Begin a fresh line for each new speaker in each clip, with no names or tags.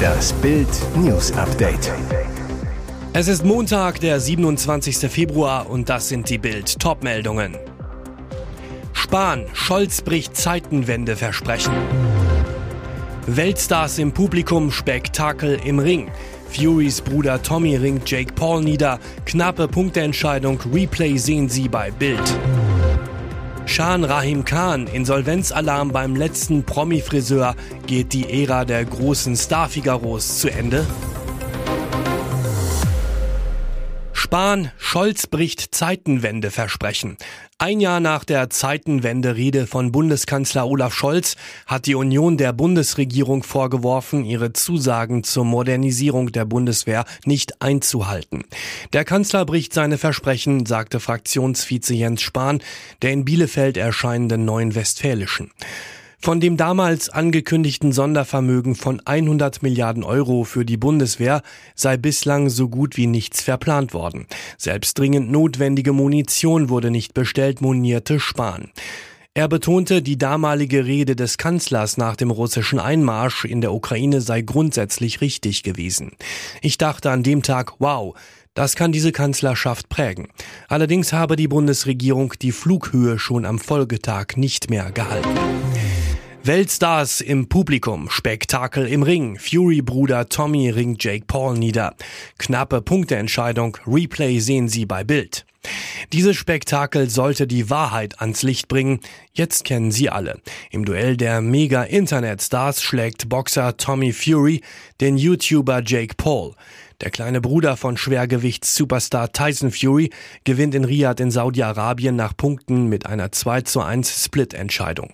Das Bild News Update.
Es ist Montag, der 27. Februar und das sind die Bild Topmeldungen. Spahn, Scholz bricht Zeitenwende versprechen. Weltstars im Publikum, Spektakel im Ring. Furys Bruder Tommy ringt Jake Paul nieder. Knappe Punkteentscheidung, Replay sehen Sie bei Bild. Shan Rahim Khan, Insolvenzalarm beim letzten Promi-Friseur. Geht die Ära der großen Star-Figaros zu Ende? Spahn, Scholz bricht Zeitenwende versprechen. Ein Jahr nach der Zeitenwende-Rede von Bundeskanzler Olaf Scholz hat die Union der Bundesregierung vorgeworfen, ihre Zusagen zur Modernisierung der Bundeswehr nicht einzuhalten. Der Kanzler bricht seine Versprechen, sagte Fraktionsvize Jens Spahn, der in Bielefeld erscheinenden Neuen Westfälischen. Von dem damals angekündigten Sondervermögen von 100 Milliarden Euro für die Bundeswehr sei bislang so gut wie nichts verplant worden. Selbst dringend notwendige Munition wurde nicht bestellt, monierte Spahn. Er betonte, die damalige Rede des Kanzlers nach dem russischen Einmarsch in der Ukraine sei grundsätzlich richtig gewesen. Ich dachte an dem Tag, wow, das kann diese Kanzlerschaft prägen. Allerdings habe die Bundesregierung die Flughöhe schon am Folgetag nicht mehr gehalten. Weltstars im Publikum, Spektakel im Ring, Fury-Bruder Tommy ringt Jake Paul nieder. Knappe Punkteentscheidung, Replay sehen Sie bei Bild. Dieses Spektakel sollte die Wahrheit ans Licht bringen. Jetzt kennen Sie alle. Im Duell der Mega-Internet-Stars schlägt Boxer Tommy Fury den YouTuber Jake Paul. Der kleine Bruder von Schwergewichts-Superstar Tyson Fury gewinnt in Riyadh in Saudi-Arabien nach Punkten mit einer 2 zu 1 Split-Entscheidung.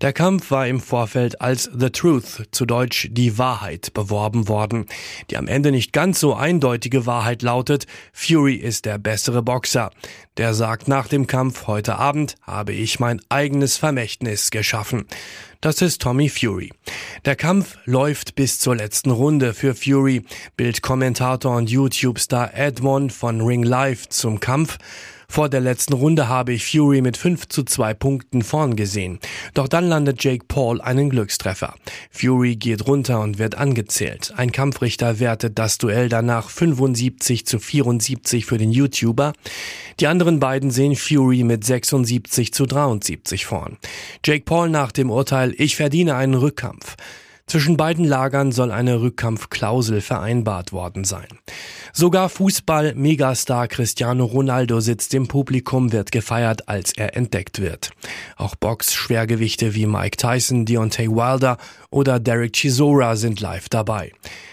Der Kampf war im Vorfeld als The Truth, zu Deutsch die Wahrheit, beworben worden. Die am Ende nicht ganz so eindeutige Wahrheit lautet, Fury ist der bessere Boxer. Der sagt nach dem Kampf heute Abend habe ich mein eigenes Vermächtnis geschaffen. Das ist Tommy Fury. Der Kampf läuft bis zur letzten Runde für Fury. Bildkommentator und YouTube-Star Edmond von Ring Life zum Kampf. Vor der letzten Runde habe ich Fury mit 5 zu 2 Punkten vorn gesehen. Doch dann landet Jake Paul einen Glückstreffer. Fury geht runter und wird angezählt. Ein Kampfrichter wertet das Duell danach 75 zu 74 für den YouTuber. Die anderen beiden sehen Fury mit 76 zu 73 vorn. Jake Paul nach dem Urteil, ich verdiene einen Rückkampf. Zwischen beiden Lagern soll eine Rückkampfklausel vereinbart worden sein. Sogar Fußball-Megastar Cristiano Ronaldo sitzt im Publikum, wird gefeiert, als er entdeckt wird. Auch Box-Schwergewichte wie Mike Tyson, Deontay Wilder oder Derek Chisora sind live dabei.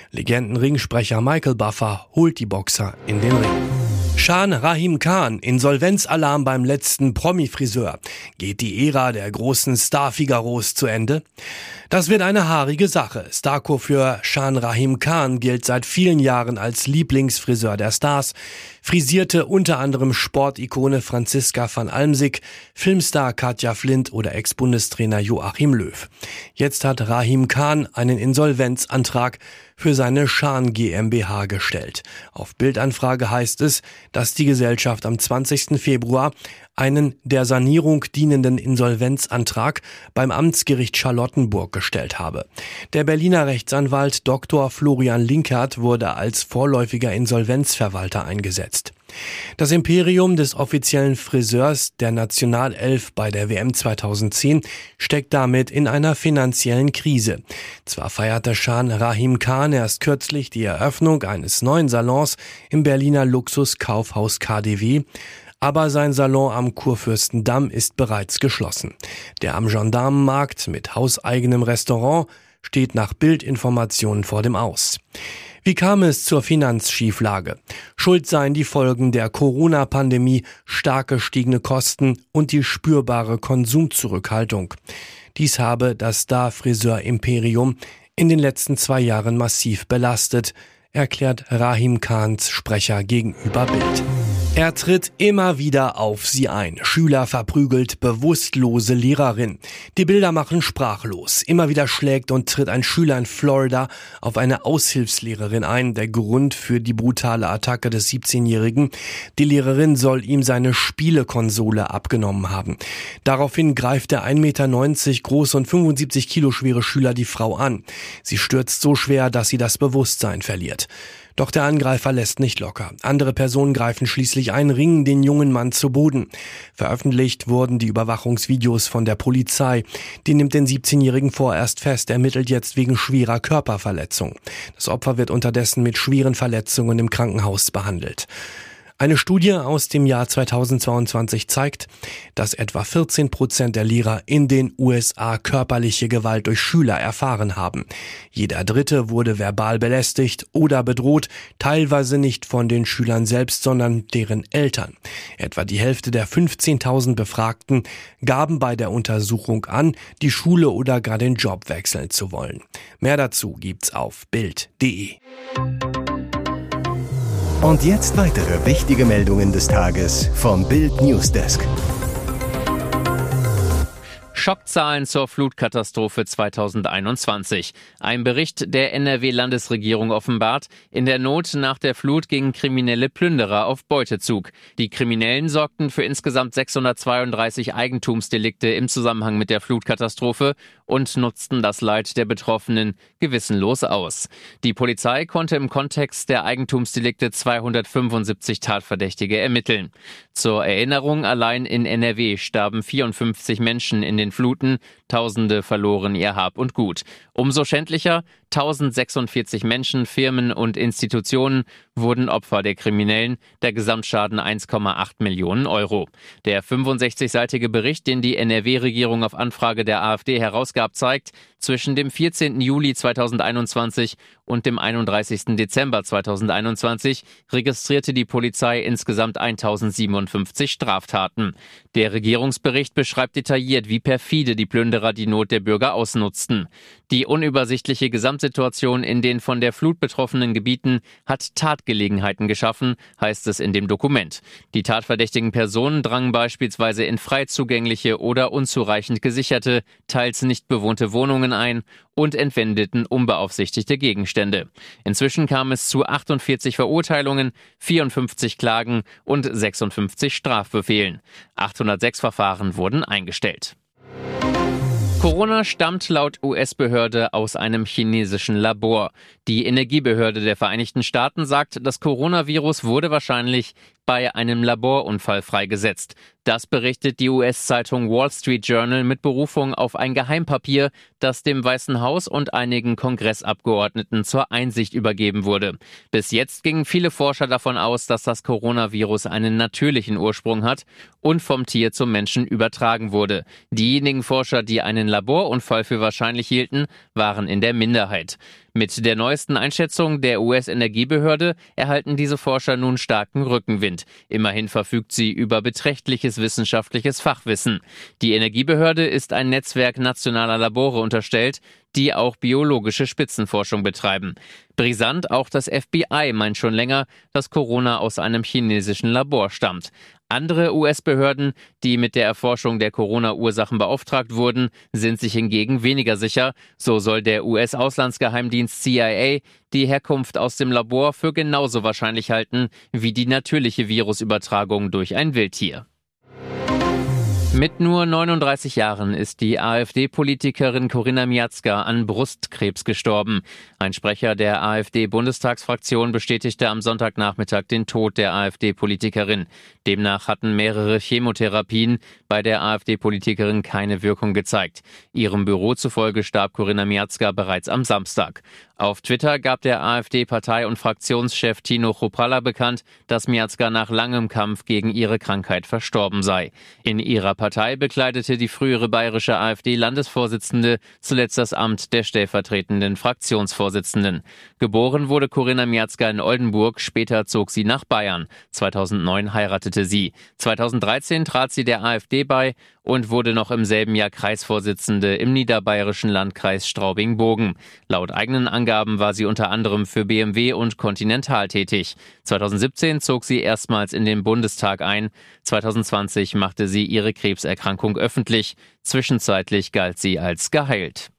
Legenden-Ringsprecher Michael Buffer holt die Boxer in den Ring. Shan Rahim Khan, Insolvenzalarm beim letzten Promi-Friseur. Geht die Ära der großen Star-Figaros zu Ende? Das wird eine haarige Sache. Starco für Shan Rahim Khan gilt seit vielen Jahren als Lieblingsfriseur der Stars, frisierte unter anderem Sportikone Franziska van Almsick, Filmstar Katja Flint oder Ex-Bundestrainer Joachim Löw. Jetzt hat Rahim Khan einen Insolvenzantrag für seine Schan GmbH gestellt. Auf Bildanfrage heißt es, dass die Gesellschaft am 20. Februar einen der Sanierung dienenden Insolvenzantrag beim Amtsgericht Charlottenburg gestellt habe. Der Berliner Rechtsanwalt Dr. Florian Linkert wurde als vorläufiger Insolvenzverwalter eingesetzt. Das Imperium des offiziellen Friseurs der Nationalelf bei der WM 2010 steckt damit in einer finanziellen Krise. Zwar feierte Shan Rahim Khan erst kürzlich die Eröffnung eines neuen Salons im Berliner Luxuskaufhaus KDW, aber sein Salon am Kurfürstendamm ist bereits geschlossen. Der am Gendarmenmarkt mit hauseigenem Restaurant steht nach Bildinformationen vor dem Aus. Wie kam es zur Finanzschieflage? Schuld seien die Folgen der Corona-Pandemie, stark gestiegene Kosten und die spürbare Konsumzurückhaltung. Dies habe das Star-Friseur-Imperium in den letzten zwei Jahren massiv belastet, erklärt Rahim Khans Sprecher gegenüber Bild. Er tritt immer wieder auf sie ein. Schüler verprügelt bewusstlose Lehrerin. Die Bilder machen sprachlos. Immer wieder schlägt und tritt ein Schüler in Florida auf eine Aushilfslehrerin ein. Der Grund für die brutale Attacke des 17-Jährigen. Die Lehrerin soll ihm seine Spielekonsole abgenommen haben. Daraufhin greift der 1,90 Meter große und 75 Kilo schwere Schüler die Frau an. Sie stürzt so schwer, dass sie das Bewusstsein verliert. Doch der Angreifer lässt nicht locker. Andere Personen greifen schließlich ein, ringen den jungen Mann zu Boden. Veröffentlicht wurden die Überwachungsvideos von der Polizei. Die nimmt den 17-Jährigen vorerst fest, ermittelt jetzt wegen schwerer Körperverletzung. Das Opfer wird unterdessen mit schweren Verletzungen im Krankenhaus behandelt. Eine Studie aus dem Jahr 2022 zeigt, dass etwa 14 Prozent der Lehrer in den USA körperliche Gewalt durch Schüler erfahren haben. Jeder Dritte wurde verbal belästigt oder bedroht, teilweise nicht von den Schülern selbst, sondern deren Eltern. Etwa die Hälfte der 15.000 Befragten gaben bei der Untersuchung an, die Schule oder gar den Job wechseln zu wollen. Mehr dazu gibt's auf Bild.de.
Und jetzt weitere wichtige Meldungen des Tages vom Bild Newsdesk.
Schockzahlen zur Flutkatastrophe 2021. Ein Bericht der NRW-Landesregierung offenbart, in der Not nach der Flut gingen kriminelle Plünderer auf Beutezug. Die Kriminellen sorgten für insgesamt 632 Eigentumsdelikte im Zusammenhang mit der Flutkatastrophe und nutzten das Leid der Betroffenen gewissenlos aus. Die Polizei konnte im Kontext der Eigentumsdelikte 275 Tatverdächtige ermitteln. Zur Erinnerung, allein in NRW starben 54 Menschen in den Fluten, Tausende verloren ihr Hab und Gut. Umso schändlicher, 1046 Menschen, Firmen und Institutionen wurden Opfer der Kriminellen, der Gesamtschaden 1,8 Millionen Euro. Der 65-seitige Bericht, den die NRW-Regierung auf Anfrage der AfD herausgab, zeigt, zwischen dem 14. Juli 2021 und dem 31. Dezember 2021 registrierte die Polizei insgesamt 1057 Straftaten. Der Regierungsbericht beschreibt detailliert, wie perfide die Plünderer die Not der Bürger ausnutzten. Die unübersichtliche Gesamtsituation in den von der Flut betroffenen Gebieten hat Tatgelegenheiten geschaffen, heißt es in dem Dokument. Die tatverdächtigen Personen drangen beispielsweise in frei zugängliche oder unzureichend gesicherte, teils nicht bewohnte Wohnungen ein und entwendeten unbeaufsichtigte Gegenstände. Inzwischen kam es zu 48 Verurteilungen, 54 Klagen und 56 Strafbefehlen. 806 Verfahren wurden eingestellt. Corona stammt laut US-Behörde aus einem chinesischen Labor. Die Energiebehörde der Vereinigten Staaten sagt, das Coronavirus wurde wahrscheinlich bei einem Laborunfall freigesetzt. Das berichtet die US-Zeitung Wall Street Journal mit Berufung auf ein Geheimpapier, das dem Weißen Haus und einigen Kongressabgeordneten zur Einsicht übergeben wurde. Bis jetzt gingen viele Forscher davon aus, dass das Coronavirus einen natürlichen Ursprung hat und vom Tier zum Menschen übertragen wurde. Diejenigen Forscher, die einen Laborunfall für wahrscheinlich hielten, waren in der Minderheit. Mit der neuesten Einschätzung der US-Energiebehörde erhalten diese Forscher nun starken Rückenwind. Immerhin verfügt sie über beträchtliches wissenschaftliches Fachwissen. Die Energiebehörde ist ein Netzwerk nationaler Labore unterstellt, die auch biologische Spitzenforschung betreiben. Brisant, auch das FBI meint schon länger, dass Corona aus einem chinesischen Labor stammt. Andere US-Behörden, die mit der Erforschung der Corona-Ursachen beauftragt wurden, sind sich hingegen weniger sicher. So soll der US-Auslandsgeheimdienst CIA die Herkunft aus dem Labor für genauso wahrscheinlich halten wie die natürliche Virusübertragung durch ein Wildtier. Mit nur 39 Jahren ist die AfD-Politikerin Corinna Miazga an Brustkrebs gestorben. Ein Sprecher der AfD-Bundestagsfraktion bestätigte am Sonntagnachmittag den Tod der AfD-Politikerin. Demnach hatten mehrere Chemotherapien bei der AfD-Politikerin keine Wirkung gezeigt. Ihrem Büro zufolge starb Corinna Miazga bereits am Samstag. Auf Twitter gab der AfD-Partei- und Fraktionschef Tino Chopalla bekannt, dass Miazga nach langem Kampf gegen ihre Krankheit verstorben sei. In ihrer Partei bekleidete die frühere bayerische AfD-Landesvorsitzende zuletzt das Amt der stellvertretenden Fraktionsvorsitzenden. Geboren wurde Corinna Miazga in Oldenburg, später zog sie nach Bayern. 2009 heiratete sie. 2013 trat sie der AfD bei und wurde noch im selben Jahr Kreisvorsitzende im niederbayerischen Landkreis Straubing-Bogen. Laut eigenen Angaben war sie unter anderem für BMW und Continental tätig. 2017 zog sie erstmals in den Bundestag ein. 2020 machte sie ihre Krebserkrankung öffentlich. Zwischenzeitlich galt sie als geheilt.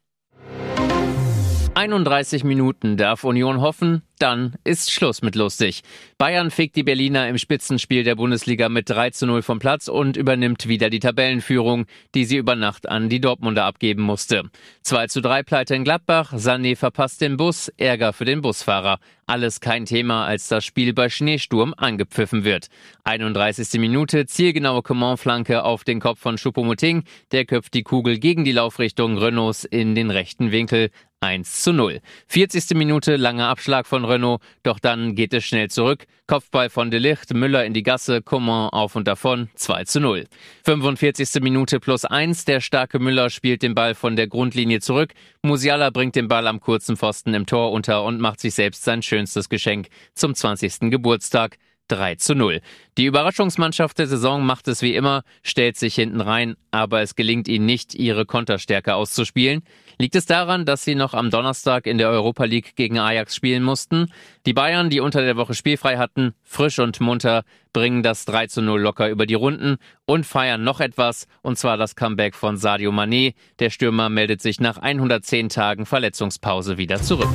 31 Minuten darf Union hoffen, dann ist Schluss mit lustig. Bayern fegt die Berliner im Spitzenspiel der Bundesliga mit 3 zu 0 vom Platz und übernimmt wieder die Tabellenführung, die sie über Nacht an die Dortmunder abgeben musste. 2 zu 3 Pleite in Gladbach, Sané verpasst den Bus, Ärger für den Busfahrer. Alles kein Thema, als das Spiel bei Schneesturm angepfiffen wird. 31. Minute, zielgenaue Command-Flanke auf den Kopf von Choupo-Moting. Der köpft die Kugel gegen die Laufrichtung Renaults in den rechten Winkel. 1 zu 0. 40. Minute, langer Abschlag von Renault, doch dann geht es schnell zurück. Kopfball von De Licht, Müller in die Gasse, Coman auf und davon, 2 zu 0. 45. Minute plus 1, der starke Müller spielt den Ball von der Grundlinie zurück. Musiala bringt den Ball am kurzen Pfosten im Tor unter und macht sich selbst sein schönstes Geschenk zum 20. Geburtstag. 3 zu 0. Die Überraschungsmannschaft der Saison macht es wie immer, stellt sich hinten rein, aber es gelingt ihnen nicht, ihre Konterstärke auszuspielen. Liegt es daran, dass sie noch am Donnerstag in der Europa League gegen Ajax spielen mussten? Die Bayern, die unter der Woche spielfrei hatten, frisch und munter, bringen das 3 zu 0 locker über die Runden und feiern noch etwas, und zwar das Comeback von Sadio Mané. Der Stürmer meldet sich nach 110 Tagen Verletzungspause wieder zurück.